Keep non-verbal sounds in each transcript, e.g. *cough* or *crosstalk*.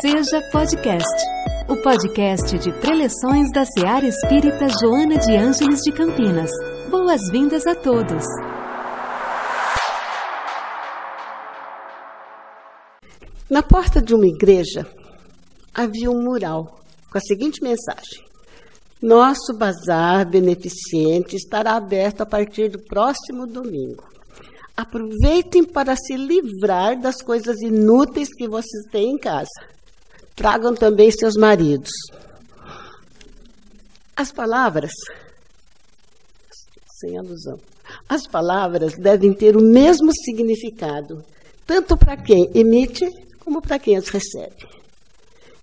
Seja Podcast, o podcast de preleções da Seara Espírita Joana de Ângeles de Campinas. Boas-vindas a todos. Na porta de uma igreja havia um mural com a seguinte mensagem: Nosso bazar beneficente estará aberto a partir do próximo domingo. Aproveitem para se livrar das coisas inúteis que vocês têm em casa. Tragam também seus maridos. As palavras, sem alusão, as palavras devem ter o mesmo significado, tanto para quem emite como para quem as recebe.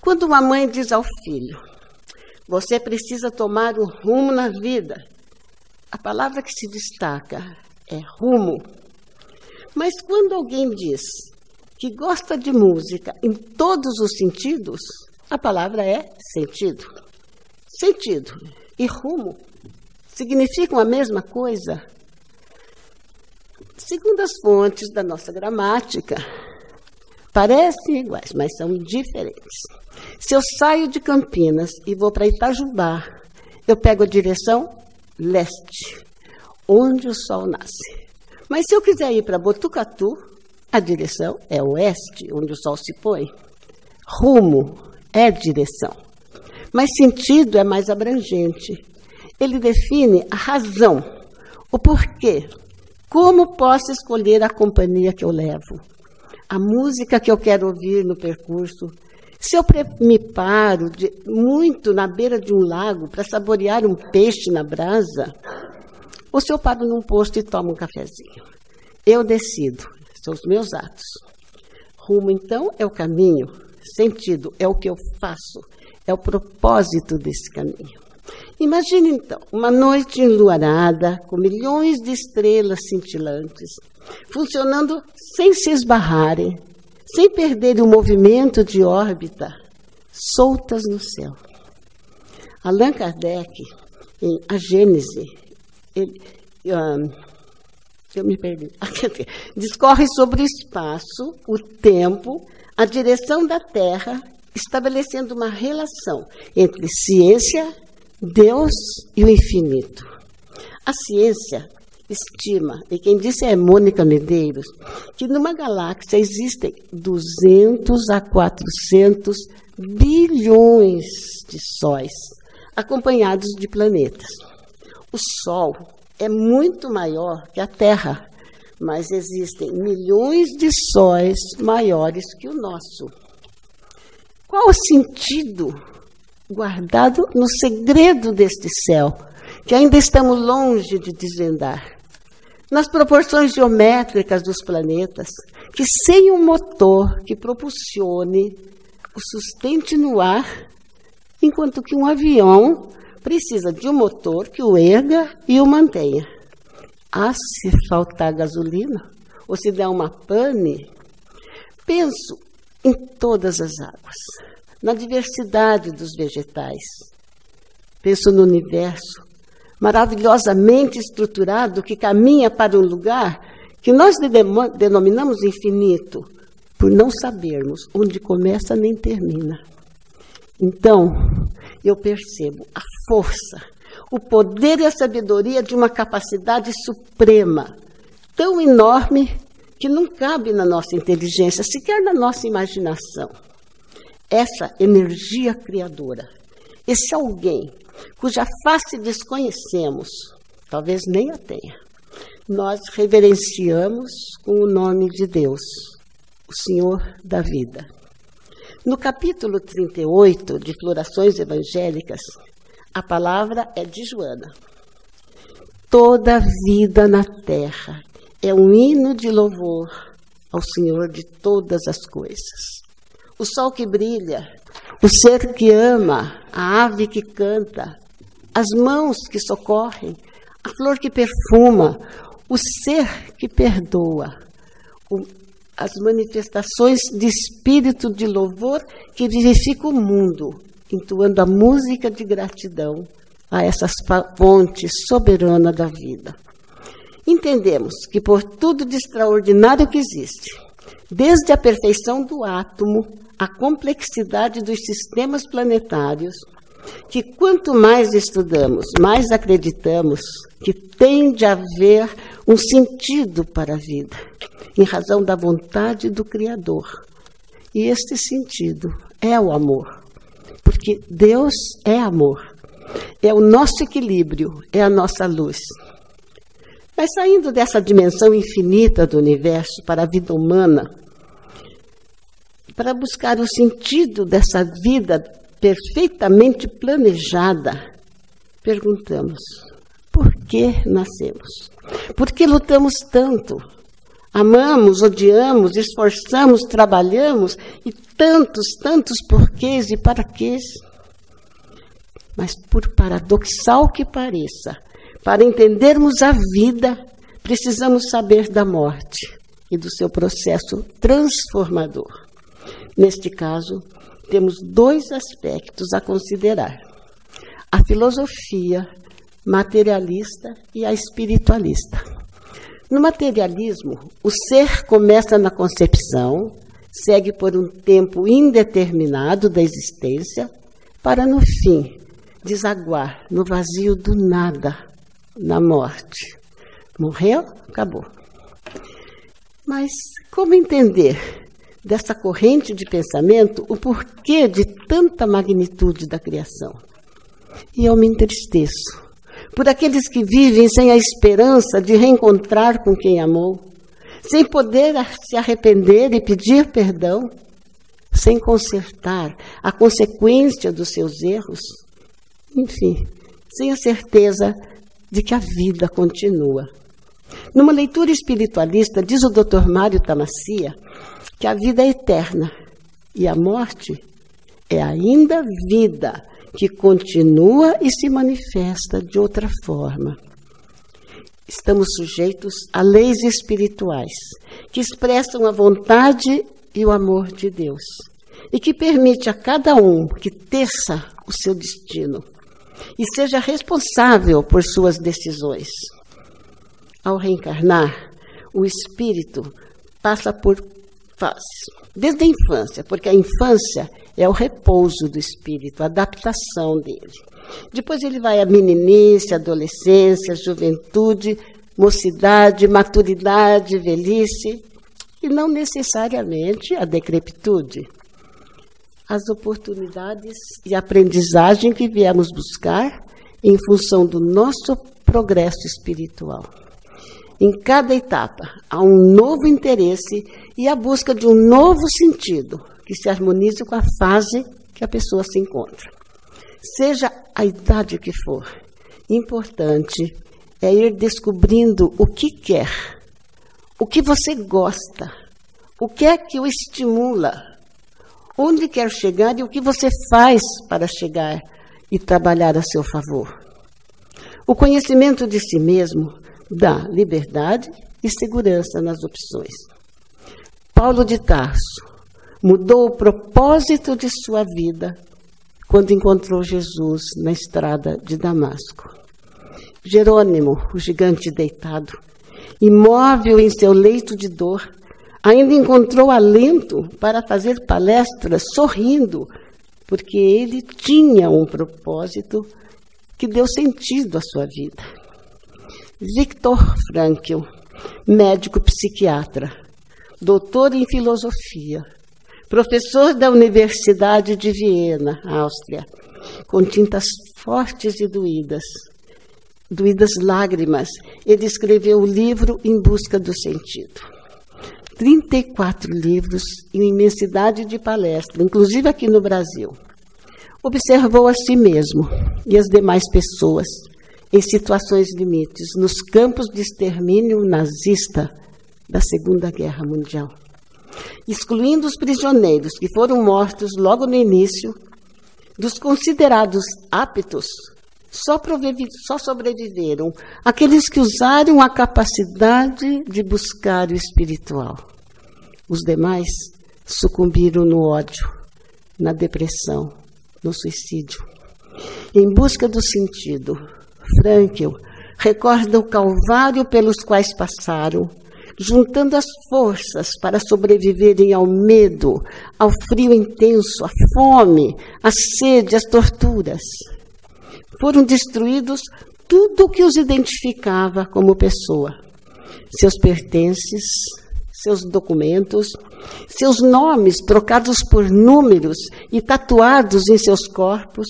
Quando uma mãe diz ao filho: Você precisa tomar um rumo na vida, a palavra que se destaca é rumo. Mas quando alguém diz que gosta de música em todos os sentidos, a palavra é sentido. Sentido e rumo significam a mesma coisa? Segundo as fontes da nossa gramática, parecem iguais, mas são diferentes. Se eu saio de Campinas e vou para Itajubá, eu pego a direção leste, onde o sol nasce. Mas se eu quiser ir para Botucatu, a direção é oeste, onde o sol se põe. Rumo é direção. Mas sentido é mais abrangente. Ele define a razão, o porquê. Como posso escolher a companhia que eu levo? A música que eu quero ouvir no percurso. Se eu me paro de, muito na beira de um lago para saborear um peixe na brasa, ou se eu paro num posto e tomo um cafezinho. Eu decido, são os meus atos. Rumo, então, é o caminho. Sentido é o que eu faço, é o propósito desse caminho. Imagine, então, uma noite enluarada, com milhões de estrelas cintilantes, funcionando sem se esbarrarem, sem perder o movimento de órbita, soltas no céu. Allan Kardec, em A Gênese, ele, um, eu me perdi. *laughs* Discorre sobre o espaço, o tempo, a direção da Terra, estabelecendo uma relação entre ciência, Deus e o infinito. A ciência estima, e quem disse é Mônica Medeiros, que numa galáxia existem 200 a 400 bilhões de sóis, acompanhados de planetas. O Sol é muito maior que a Terra, mas existem milhões de sóis maiores que o nosso. Qual o sentido guardado no segredo deste céu, que ainda estamos longe de desvendar? Nas proporções geométricas dos planetas, que sem um motor que propulsione o sustente no ar, enquanto que um avião precisa de um motor que o erga e o mantenha. Ah, se faltar gasolina, ou se der uma pane, penso em todas as águas, na diversidade dos vegetais. Penso no universo maravilhosamente estruturado que caminha para um lugar que nós denominamos infinito, por não sabermos onde começa nem termina. Então, eu percebo a força, o poder e a sabedoria de uma capacidade suprema, tão enorme que não cabe na nossa inteligência, sequer na nossa imaginação. Essa energia criadora, esse alguém cuja face desconhecemos, talvez nem a tenha, nós reverenciamos com o nome de Deus, o Senhor da vida. No capítulo 38 de Florações Evangélicas, a palavra é de Joana. Toda vida na terra é um hino de louvor ao Senhor de todas as coisas. O sol que brilha, o ser que ama, a ave que canta, as mãos que socorrem, a flor que perfuma, o ser que perdoa, o as manifestações de espírito de louvor que vivifica o mundo, entoando a música de gratidão a essas fontes soberana da vida. Entendemos que por tudo de extraordinário que existe, desde a perfeição do átomo a complexidade dos sistemas planetários, que quanto mais estudamos, mais acreditamos que tem de haver um sentido para a vida, em razão da vontade do Criador. E este sentido é o amor, porque Deus é amor, é o nosso equilíbrio, é a nossa luz. Mas saindo dessa dimensão infinita do universo para a vida humana, para buscar o sentido dessa vida perfeitamente planejada, perguntamos: por que nascemos? Por que lutamos tanto? Amamos, odiamos, esforçamos, trabalhamos e tantos, tantos porquês e para quês. Mas, por paradoxal que pareça, para entendermos a vida, precisamos saber da morte e do seu processo transformador. Neste caso, temos dois aspectos a considerar: a filosofia materialista e a espiritualista. No materialismo, o ser começa na concepção, segue por um tempo indeterminado da existência, para no fim desaguar no vazio do nada, na morte. Morreu, acabou. Mas como entender dessa corrente de pensamento o porquê de tanta magnitude da criação? E eu me entristeço por aqueles que vivem sem a esperança de reencontrar com quem amou, sem poder se arrepender e pedir perdão, sem consertar a consequência dos seus erros, enfim, sem a certeza de que a vida continua. Numa leitura espiritualista, diz o Dr. Mário Tamassia que a vida é eterna e a morte é ainda vida que continua e se manifesta de outra forma. Estamos sujeitos a leis espirituais que expressam a vontade e o amor de Deus e que permite a cada um que teça o seu destino e seja responsável por suas decisões. Ao reencarnar, o espírito passa por fases, desde a infância, porque a infância é o repouso do espírito, a adaptação dele. Depois ele vai à meninice, adolescência, juventude, mocidade, maturidade, velhice, e não necessariamente a decrepitude. As oportunidades e aprendizagem que viemos buscar em função do nosso progresso espiritual. Em cada etapa há um novo interesse e a busca de um novo sentido, que se harmonize com a fase que a pessoa se encontra. Seja a idade que for, importante é ir descobrindo o que quer, o que você gosta, o que é que o estimula, onde quer chegar e o que você faz para chegar e trabalhar a seu favor. O conhecimento de si mesmo dá liberdade e segurança nas opções. Paulo de Tarso mudou o propósito de sua vida quando encontrou Jesus na estrada de Damasco. Jerônimo, o gigante deitado, imóvel em seu leito de dor, ainda encontrou alento para fazer palestras sorrindo, porque ele tinha um propósito que deu sentido à sua vida. Victor Frankl, médico psiquiatra, doutor em filosofia, professor da Universidade de Viena, Áustria, com tintas fortes e doídas, doídas lágrimas, ele escreveu o livro Em Busca do Sentido. 34 livros e imensidade de palestras, inclusive aqui no Brasil. Observou a si mesmo e as demais pessoas em situações limites, nos campos de extermínio nazista da Segunda Guerra Mundial excluindo os prisioneiros que foram mortos logo no início, dos considerados aptos, só, só sobreviveram aqueles que usaram a capacidade de buscar o espiritual. Os demais sucumbiram no ódio, na depressão, no suicídio. Em busca do sentido, Frankl recorda o calvário pelos quais passaram juntando as forças para sobreviverem ao medo, ao frio intenso, à fome, à sede, às torturas. Foram destruídos tudo o que os identificava como pessoa: seus pertences, seus documentos, seus nomes trocados por números e tatuados em seus corpos,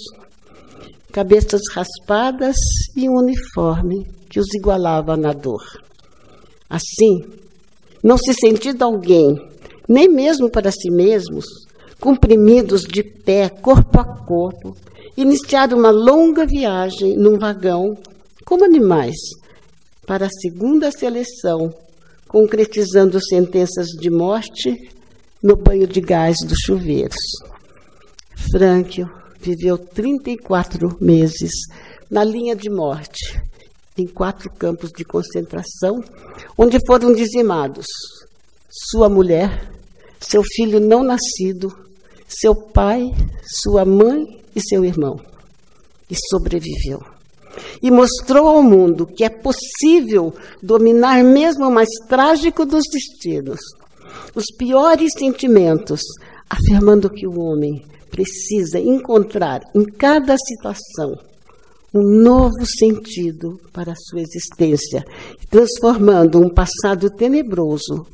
cabeças raspadas e um uniforme que os igualava na dor. Assim, não se sentindo alguém, nem mesmo para si mesmos, comprimidos de pé, corpo a corpo, iniciaram uma longa viagem num vagão, como animais, para a segunda seleção, concretizando sentenças de morte no banho de gás dos chuveiros. Frankl viveu 34 meses na linha de morte, em quatro campos de concentração, onde foram dizimados sua mulher, seu filho não nascido, seu pai, sua mãe e seu irmão. E sobreviveu. E mostrou ao mundo que é possível dominar mesmo o mais trágico dos destinos, os piores sentimentos, afirmando que o homem precisa encontrar em cada situação um novo sentido para a sua existência, transformando um passado tenebroso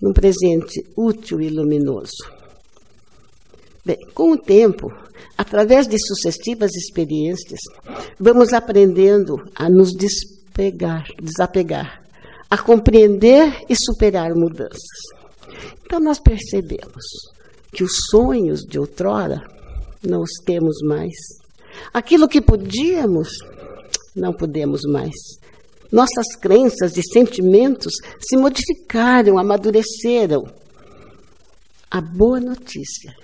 num presente útil e luminoso. Bem, com o tempo, através de sucessivas experiências, vamos aprendendo a nos despegar, desapegar, a compreender e superar mudanças. Então, nós percebemos que os sonhos de outrora não os temos mais Aquilo que podíamos, não podemos mais. Nossas crenças e sentimentos se modificaram, amadureceram. A boa notícia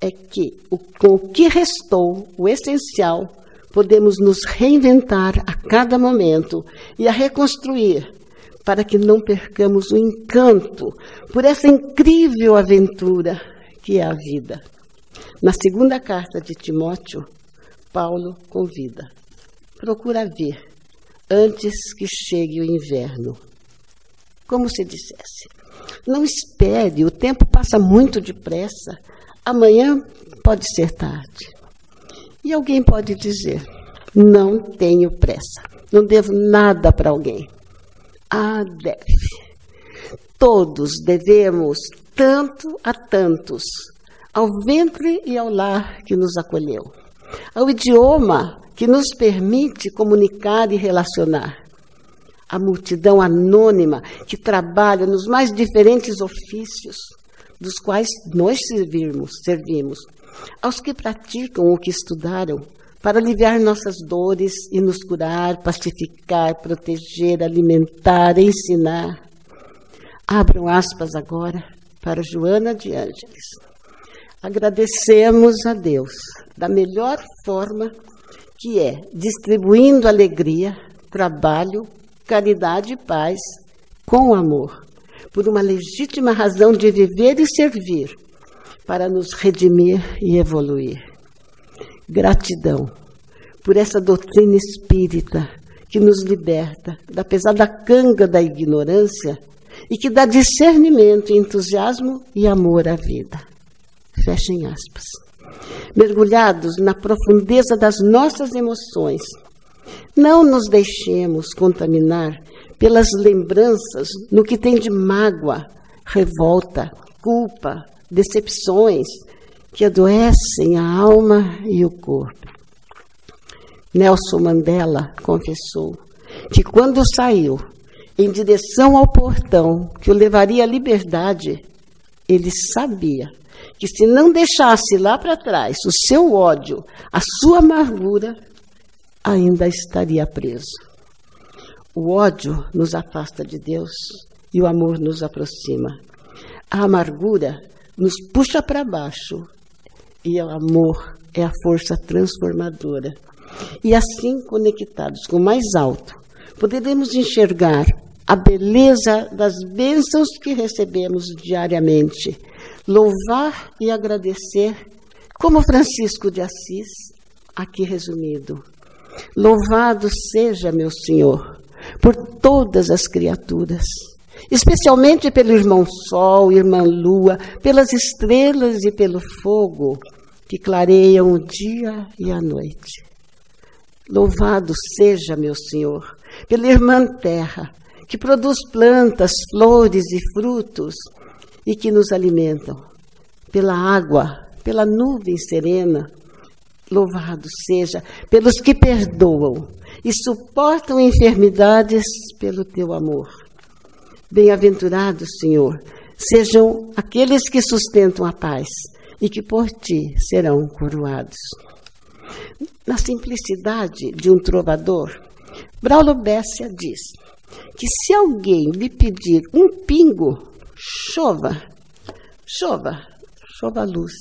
é que, o, com o que restou, o essencial, podemos nos reinventar a cada momento e a reconstruir para que não percamos o encanto por essa incrível aventura que é a vida. Na segunda carta de Timóteo, Paulo convida. Procura ver antes que chegue o inverno. Como se dissesse, não espere, o tempo passa muito depressa. Amanhã pode ser tarde. E alguém pode dizer: não tenho pressa, não devo nada para alguém. Ah, deve. Todos devemos tanto a tantos, ao ventre e ao lar que nos acolheu ao idioma que nos permite comunicar e relacionar. A multidão anônima que trabalha nos mais diferentes ofícios, dos quais nós servimos, servimos, aos que praticam o que estudaram, para aliviar nossas dores e nos curar, pacificar, proteger, alimentar, ensinar. Abram aspas agora para Joana de Ângeles. Agradecemos a Deus da melhor forma, que é distribuindo alegria, trabalho, caridade e paz com amor, por uma legítima razão de viver e servir, para nos redimir e evoluir. Gratidão por essa doutrina espírita que nos liberta da pesada canga da ignorância e que dá discernimento, entusiasmo e amor à vida. Fechem aspas mergulhados na profundeza das nossas emoções. Não nos deixemos contaminar pelas lembranças no que tem de mágoa, revolta, culpa, decepções que adoecem a alma e o corpo. Nelson Mandela confessou que quando saiu em direção ao portão que o levaria à liberdade, ele sabia que se não deixasse lá para trás o seu ódio, a sua amargura, ainda estaria preso. O ódio nos afasta de Deus e o amor nos aproxima. A amargura nos puxa para baixo e o amor é a força transformadora. E assim, conectados com o mais alto, poderemos enxergar a beleza das bênçãos que recebemos diariamente louvar e agradecer, como Francisco de Assis, aqui resumido. Louvado seja meu Senhor por todas as criaturas especialmente pelo irmão Sol, irmã Lua, pelas estrelas e pelo fogo que clareiam o dia e a noite. Louvado seja, meu Senhor, pela irmã Terra, que produz plantas, flores e frutos e que nos alimentam, pela água, pela nuvem serena. Louvado seja pelos que perdoam e suportam enfermidades pelo teu amor. Bem-aventurados, Senhor, sejam aqueles que sustentam a paz e que por ti serão coroados. Na simplicidade de um trovador, Braulo Bessia diz que se alguém lhe pedir um pingo, chova, chova, chova luz,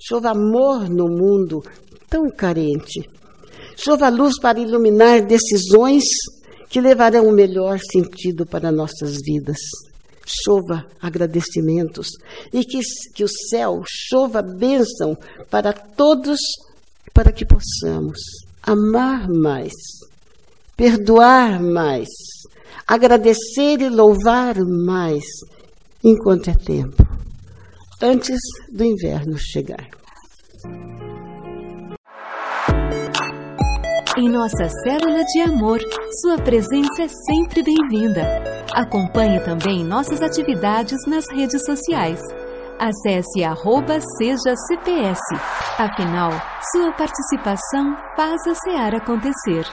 chova amor no mundo tão carente, chova luz para iluminar decisões que levarão o melhor sentido para nossas vidas. Chova agradecimentos e que, que o céu chova bênção para todos, para que possamos amar mais, perdoar mais, agradecer e louvar mais, enquanto é tempo, antes do inverno chegar. Em nossa célula de amor, sua presença é sempre bem-vinda. Acompanhe também nossas atividades nas redes sociais. Acesse arroba Seja CPS. Afinal, sua participação faz a SEAR acontecer.